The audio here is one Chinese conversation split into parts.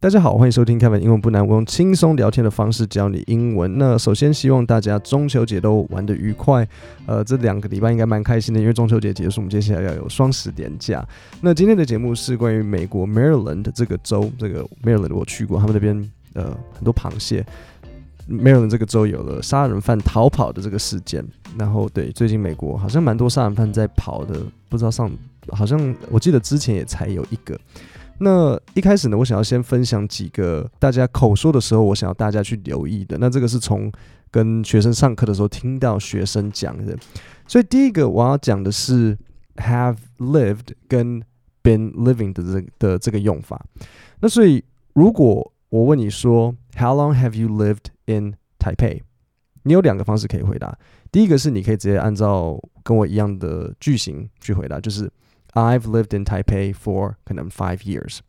大家好，欢迎收听开满英文不难，我用轻松聊天的方式教你英文。那首先希望大家中秋节都玩得愉快。呃，这两个礼拜应该蛮开心的，因为中秋节结束，我们接下来要有双十连假。那今天的节目是关于美国 Maryland 这个州，这个 Maryland 我去过，他们那边呃很多螃蟹。Maryland 这个州有了杀人犯逃跑的这个事件，然后对，最近美国好像蛮多杀人犯在跑的，不知道上好像我记得之前也才有一个。那一开始呢，我想要先分享几个大家口说的时候，我想要大家去留意的。那这个是从跟学生上课的时候听到学生讲的。所以第一个我要讲的是 have lived 跟 been living 的这的这个用法。那所以如果我问你说 How long have you lived in Taipei？你有两个方式可以回答。第一个是你可以直接按照跟我一样的句型去回答，就是 I've lived in Taipei for 可能 five years。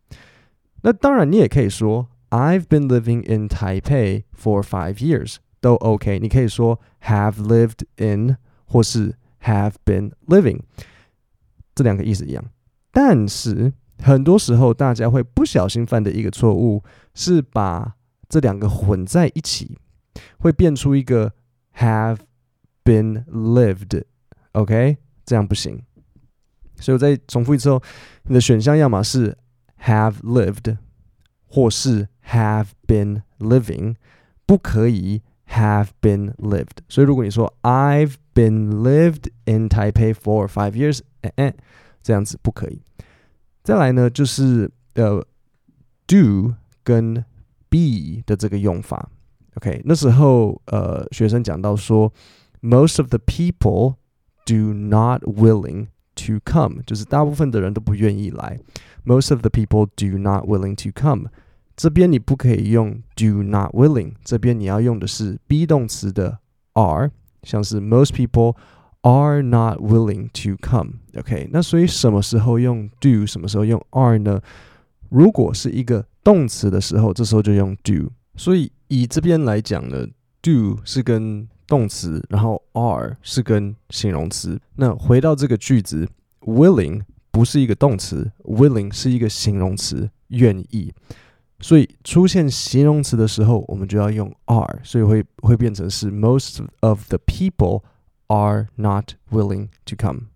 那当然，你也可以说 I've been living in Taipei for five years 都 OK。你可以说 have lived in 或是 have been living，这两个意思一样。但是很多时候大家会不小心犯的一个错误是把这两个混在一起，会变出一个 have been lived。OK，这样不行。 所以我再重复一次哦，你的选项要么是 have lived，或是 have been living，不可以 have been lived。所以如果你说 I've been lived in Taipei for five years，哎哎，这样子不可以。再来呢，就是呃 do 跟 be 的这个用法。OK，那时候呃学生讲到说，most of the people do not willing。 To come 就是大部分的人都不愿意来，Most of the people do not willing to come。这边你不可以用 do not willing，这边你要用的是 be 动词的 are，像是 Most people are not willing to come。OK，那所以什么时候用 do，什么时候用 are 呢？如果是一个动词的时候，这时候就用 do。所以以这边来讲呢，do 是跟动词，然后 are 是跟形容词。那回到这个句子，willing 不是一个动词，willing 是一个形容词，愿意。所以出现形容词的时候，我们就要用 are，所以会会变成是 most of the people are not willing to come。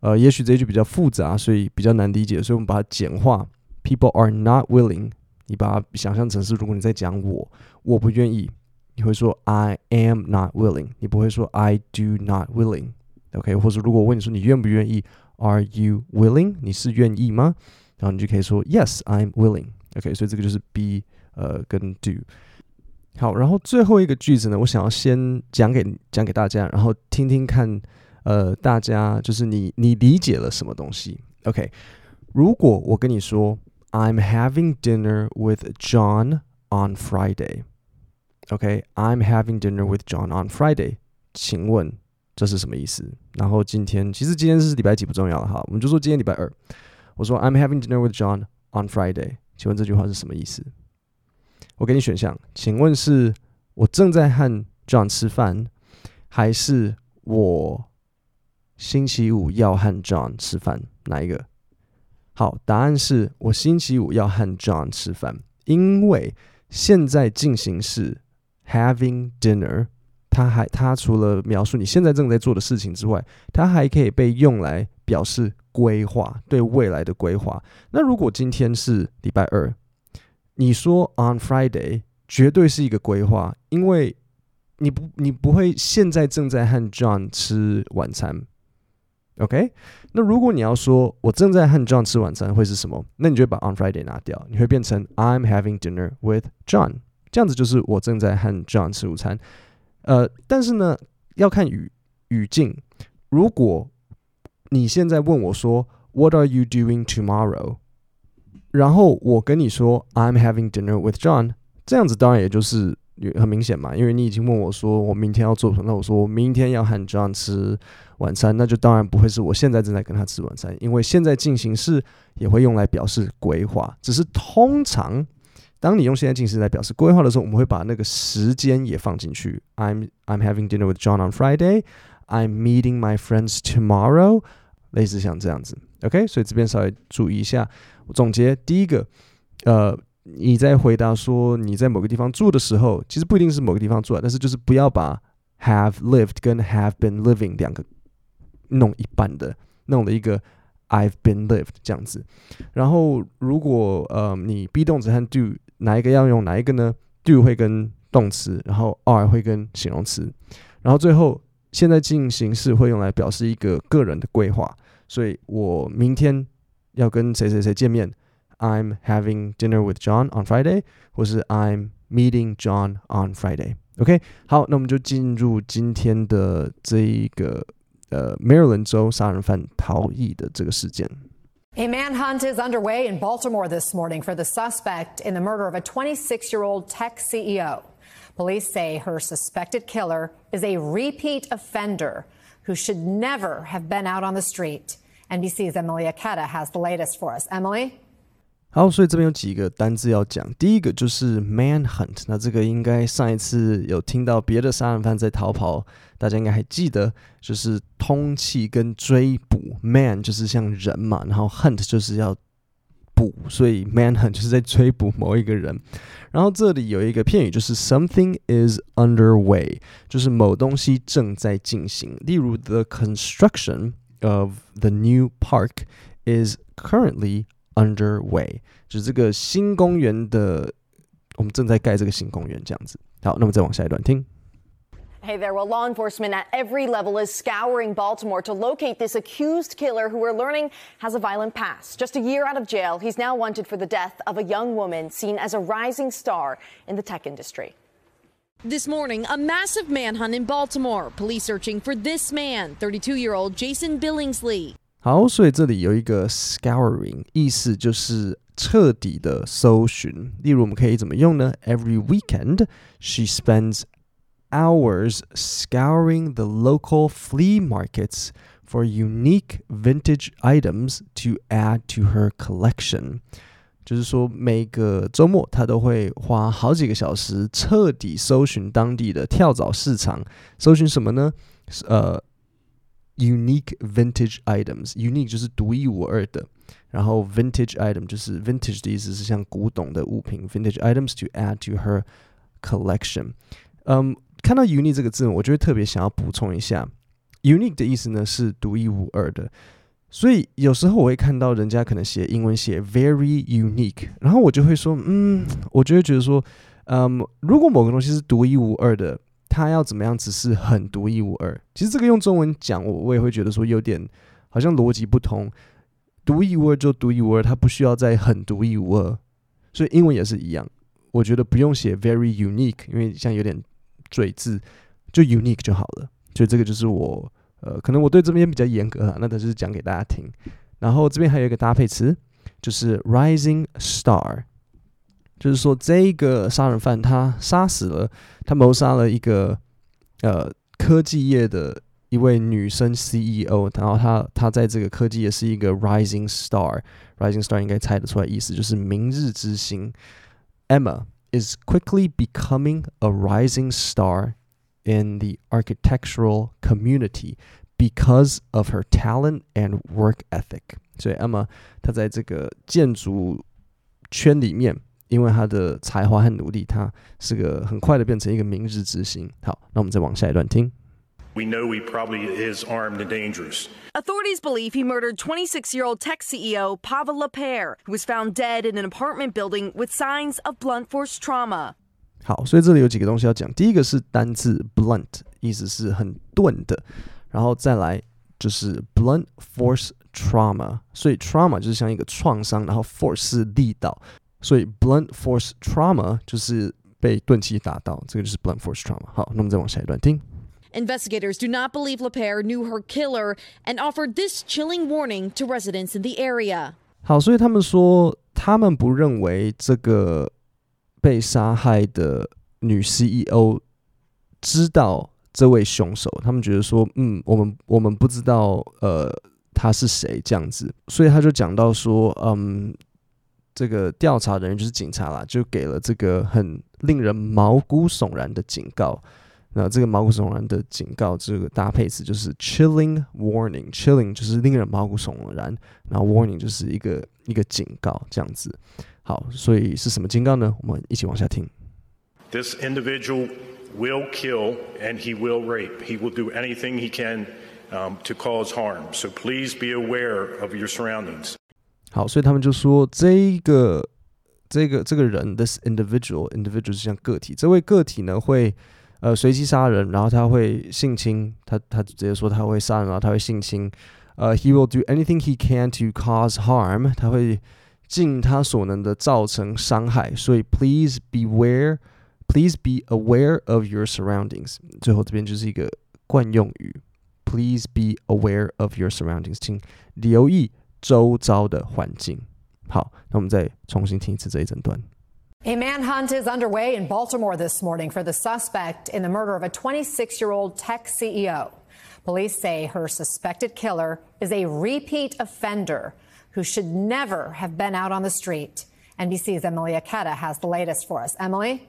呃，也许这一句比较复杂，所以比较难理解，所以我们把它简化，people are not willing。你把它想象成是，如果你在讲我，我不愿意。你会说 I am not willing，你不会说 I do not willing，OK？、Okay? 或者如果我问你说你愿不愿意，Are you willing？你是愿意吗？然后你就可以说 Yes, I'm willing，OK？、Okay? 所以这个就是 be 呃跟 do。好，然后最后一个句子呢，我想要先讲给讲给大家，然后听听看，呃，大家就是你你理解了什么东西？OK？如果我跟你说 I'm having dinner with John on Friday。 OK，I'm、having dinner with John on Friday。请问这是什么意思？然后今天其实今天是礼拜几不重要了哈，我们就说今天礼拜二。我说 I'm having dinner with John on Friday。请问这句话是什么意思？我给你选项，请问是我正在和 John 吃饭，还是我星期五要和 John 吃饭？哪一个？好，答案是我星期五要和 John 吃饭，因为现在进行式。Having dinner，它还它除了描述你现在正在做的事情之外，它还可以被用来表示规划，对未来的规划。那如果今天是礼拜二，你说 on Friday 绝对是一个规划，因为你不你不会现在正在和 John 吃晚餐，OK？那如果你要说我正在和 John 吃晚餐会是什么？那你就把 on Friday 拿掉，你会变成 I'm having dinner with John。这样子就是我正在和 John 吃午餐，呃，但是呢，要看语语境。如果你现在问我说 “What are you doing tomorrow？” 然后我跟你说 “I'm having dinner with John”，这样子当然也就是很明显嘛，因为你已经问我说我明天要做什么，那我说我明天要和 John 吃晚餐，那就当然不会是我现在正在跟他吃晚餐，因为现在进行式也会用来表示规划，只是通常。当你用现在进行时来表示规划的时候，我们会把那个时间也放进去。I'm I'm having dinner with John on Friday. I'm meeting my friends tomorrow. 类似像这样子，OK？所以这边稍微注意一下。总结第一个，呃你在回答说你在某个地方住的时候，其实不一定是某个地方住啊，但是就是不要把 have lived 跟 have been living 两个弄一半的，弄了一个 I've been lived 这样子。然后如果呃你 be 动词和 do 哪一个要用哪一个呢？do 会跟动词，然后 are 会跟形容词，然后最后现在进行式会用来表示一个个人的规划。所以我明天要跟谁谁谁见面。I'm having dinner with John on Friday，或是 I'm meeting John on Friday。OK，好，那我们就进入今天的这一个呃，Maryland 州杀人犯逃逸的这个事件。A manhunt is underway in Baltimore this morning for the suspect in the murder of a 26-year-old tech CEO. Police say her suspected killer is a repeat offender who should never have been out on the street. NBC's Emily Aketa has the latest for us. Emily? 好，所以这边有几个单字要讲。第一个就是 manhunt，那这个应该上一次有听到别的杀人犯在逃跑，大家应该还记得，就是通缉跟追捕。man 就是像人嘛，然后 hunt 就是要捕，所以 manhunt 就是在追捕某一个人。然后这里有一个片语，就是 something is underway，就是某东西正在进行。例如，the construction of the new park is currently Underway，就是这个新公园的，我们正在盖这个新公园这样子。好，那么再往下一段听。Hey there, well, law enforcement at every level is scouring Baltimore to locate this accused killer who we're learning has a violent past. Just a year out of jail, he's now wanted for the death of a young woman seen as a rising star in the tech industry. This morning, a massive manhunt in Baltimore. Police searching for this man, 32 year old Jason Billingsley. 好，所以这里有一个 scouring，意思就是彻底的搜寻。例如，我们可以怎么用呢？Every weekend, she spends hours scouring the local flea markets for unique vintage items to add to her collection。就是说，每个周末她都会花好几个小时彻底搜寻当地的跳蚤市场。搜寻什么呢？呃。 Unique vintage items，unique 就是独一无二的，然后 vintage item 就是 vintage 的意思是像古董的物品，vintage items to add to her collection。嗯，看到 unique 这个字，我就会特别想要补充一下，unique 的意思呢是独一无二的，所以有时候我会看到人家可能写英文写 very unique，然后我就会说，嗯，我就会觉得说，嗯，如果某个东西是独一无二的。他要怎么样只是很独一无二？其实这个用中文讲，我我也会觉得说有点好像逻辑不通。独一无二就独一无二，他不需要再很独一无二。所以英文也是一样，我觉得不用写 very unique，因为像有点赘字，就 unique 就好了。所以这个就是我呃，可能我对这边比较严格啊，那就是讲给大家听。然后这边还有一个搭配词，就是 rising star。就是说，这个杀人犯他杀死了，他谋杀了一个呃科技业的一位女生 CEO，然后他他在这个科技业是一个 rising star，rising star 应该猜得出来意思就是明日之星。Emma is quickly becoming a rising star in the architectural community because of her talent and work ethic。所以 Emma 她在这个建筑圈里面。因为他的才华和努力，他是个很快的变成一个明日之星。好，那我们再往下一段听。We know he probably is armed and dangerous. Authorities believe he murdered 26-year-old tech CEO Pavel Lapierre, who was found dead in an apartment building with signs of blunt force trauma. 好，所以这里有几个东西要讲。第一个是单字 blunt，意思是很钝的，然后再来就是 blunt force trauma，所以 trauma 就是像一个创伤，然后 force 是力道。所以 blunt force trauma 就是被钝器打到，这个就是 blunt force trauma。好，那我们再往下一段听。Investigators do not believe Lapierre knew her killer and offered this chilling warning to residents in the area. 好，所以他们说，他们不认为这个被杀害的女 CEO 知道这位凶手。他们觉得说，嗯，我们我们不知道，呃，他是谁这样子。所以他就讲到说，嗯。这个调查人员就是警察啦，就给了这个很令人毛骨悚然的警告。那这个毛骨悚然的警告，这个搭配词就是 chilling warning。chilling 就是令人毛骨悚然，然后 warning 就是一个一个警告这样子。好，所以是什么警告呢？我们一起往下听。This individual will kill and he will rape. He will do anything he can um, to cause harm. So please be aware of your surroundings. 好，所以他们就说这一个这个这个人，this individual individual 是像个体，这位个体呢会呃随机杀人，然后他会性侵，他他直接说他会杀人，然后他会性侵。呃、uh,，he will do anything he can to cause harm，他会尽他所能的造成伤害。所以 please beware。Please be aware of your surroundings。最后这边就是一个惯用语。Please be aware of your surroundings，请留意 周遭的环境。好，那我们再重新听一次这一整段。A manhunt is underway in Baltimore this morning for the suspect in the murder of a 26-year-old tech CEO. Police say her suspected killer is a repeat offender who should never have been out on the street. NBC's Emily Aketa has the latest for us. Emily?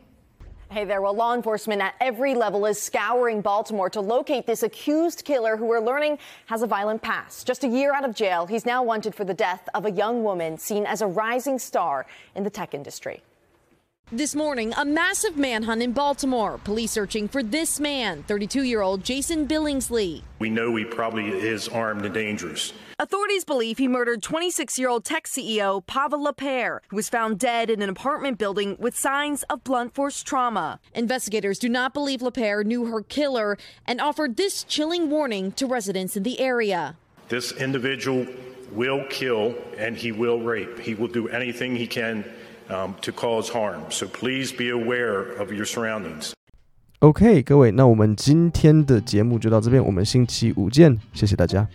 Hey there. Well, law enforcement at every level is scouring Baltimore to locate this accused killer who we're learning has a violent past. Just a year out of jail, he's now wanted for the death of a young woman seen as a rising star in the tech industry. This morning, a massive manhunt in Baltimore. Police searching for this man, 32 year old Jason Billingsley. We know he probably is armed and dangerous. Authorities believe he murdered 26 year old tech CEO Pavel Lapierre, who was found dead in an apartment building with signs of blunt force trauma. Investigators do not believe Lapierre knew her killer and offered this chilling warning to residents in the area. This individual will kill and he will rape. He will do anything he can um, to cause harm. So please be aware of your surroundings. OK，各位，那我们今天的节目就到这边，我们星期五见，谢谢大家。